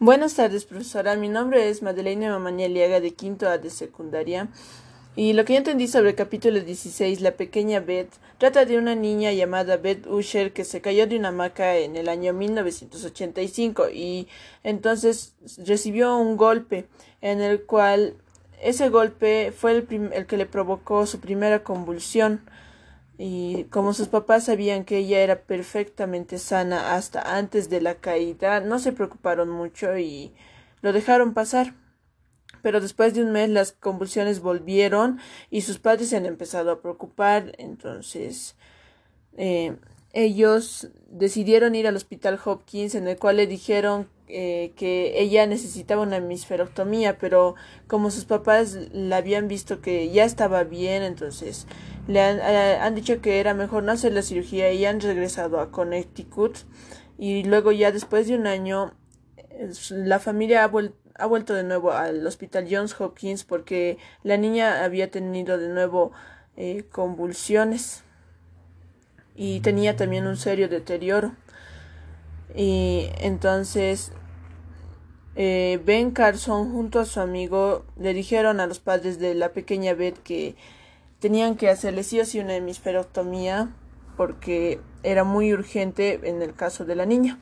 Buenas tardes, profesora. Mi nombre es Madeleine Mamanieliaga de quinto A de secundaria. Y lo que yo entendí sobre el capítulo 16, La pequeña Beth, trata de una niña llamada Beth Usher que se cayó de una hamaca en el año 1985 y entonces recibió un golpe en el cual ese golpe fue el, el que le provocó su primera convulsión y como sus papás sabían que ella era perfectamente sana hasta antes de la caída, no se preocuparon mucho y lo dejaron pasar. Pero después de un mes las convulsiones volvieron y sus padres se han empezado a preocupar. Entonces eh, ellos decidieron ir al hospital Hopkins en el cual le dijeron eh, que ella necesitaba una hemisferoctomía, pero como sus papás la habían visto que ya estaba bien, entonces le han, eh, han, dicho que era mejor no hacer la cirugía y han regresado a Connecticut y luego ya después de un año la familia ha, ha vuelto de nuevo al hospital Johns Hopkins porque la niña había tenido de nuevo eh, convulsiones y tenía también un serio deterioro. Y entonces eh, Ben Carson junto a su amigo le dijeron a los padres de la pequeña Beth que tenían que hacerle sí o sí una hemisferoctomía porque era muy urgente en el caso de la niña.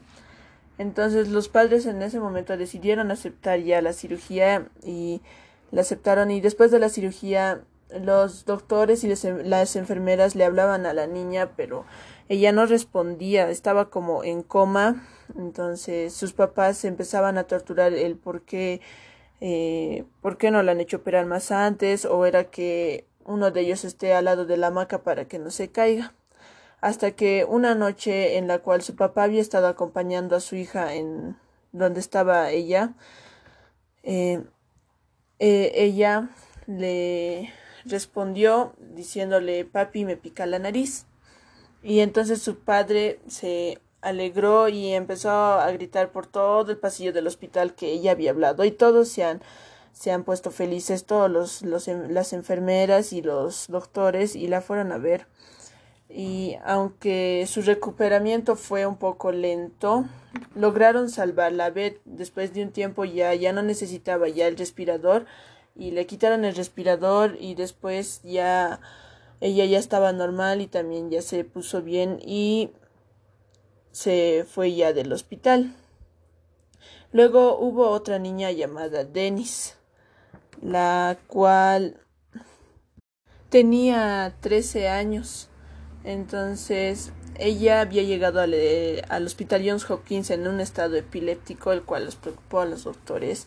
Entonces los padres en ese momento decidieron aceptar ya la cirugía y la aceptaron y después de la cirugía los doctores y las enfermeras le hablaban a la niña pero ella no respondía, estaba como en coma, entonces sus papás empezaban a torturar el por qué, eh, por qué no la han hecho operar más antes, o era que uno de ellos esté al lado de la hamaca para que no se caiga. Hasta que una noche en la cual su papá había estado acompañando a su hija en donde estaba ella, eh, eh, ella le respondió diciéndole papi me pica la nariz y entonces su padre se alegró y empezó a gritar por todo el pasillo del hospital que ella había hablado. Y todos se han se han puesto felices todos los, los las enfermeras y los doctores y la fueron a ver. Y aunque su recuperamiento fue un poco lento lograron salvarla. Beth después de un tiempo ya ya no necesitaba ya el respirador y le quitaron el respirador y después ya ella ya estaba normal y también ya se puso bien y se fue ya del hospital. Luego hubo otra niña llamada Dennis, la cual tenía 13 años. Entonces ella había llegado al, eh, al, hospital Johns Hopkins en un estado epiléptico, el cual los preocupó a los doctores.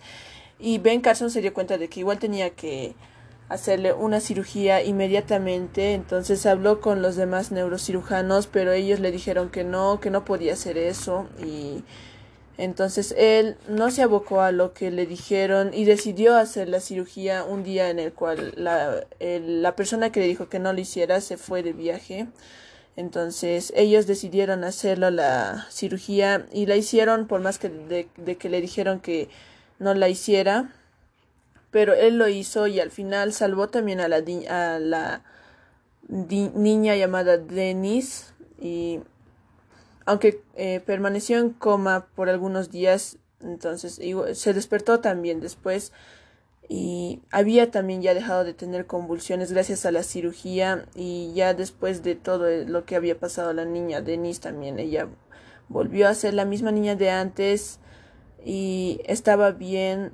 Y Ben Carson se dio cuenta de que igual tenía que hacerle una cirugía inmediatamente. Entonces habló con los demás neurocirujanos, pero ellos le dijeron que no, que no podía hacer eso. Y entonces él no se abocó a lo que le dijeron y decidió hacer la cirugía un día en el cual la, la persona que le dijo que no lo hiciera se fue de viaje. Entonces ellos decidieron hacerlo la cirugía y la hicieron por más que de que le dijeron que no la hiciera pero él lo hizo y al final salvó también a la, a la niña llamada Denise y aunque eh, permaneció en coma por algunos días, entonces se despertó también después y había también ya dejado de tener convulsiones gracias a la cirugía y ya después de todo lo que había pasado a la niña Denise también ella volvió a ser la misma niña de antes y estaba bien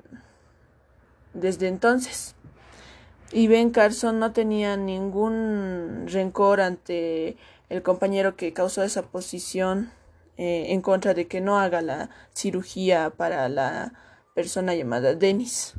desde entonces. Y Ben Carson no tenía ningún rencor ante el compañero que causó esa posición eh, en contra de que no haga la cirugía para la persona llamada Dennis.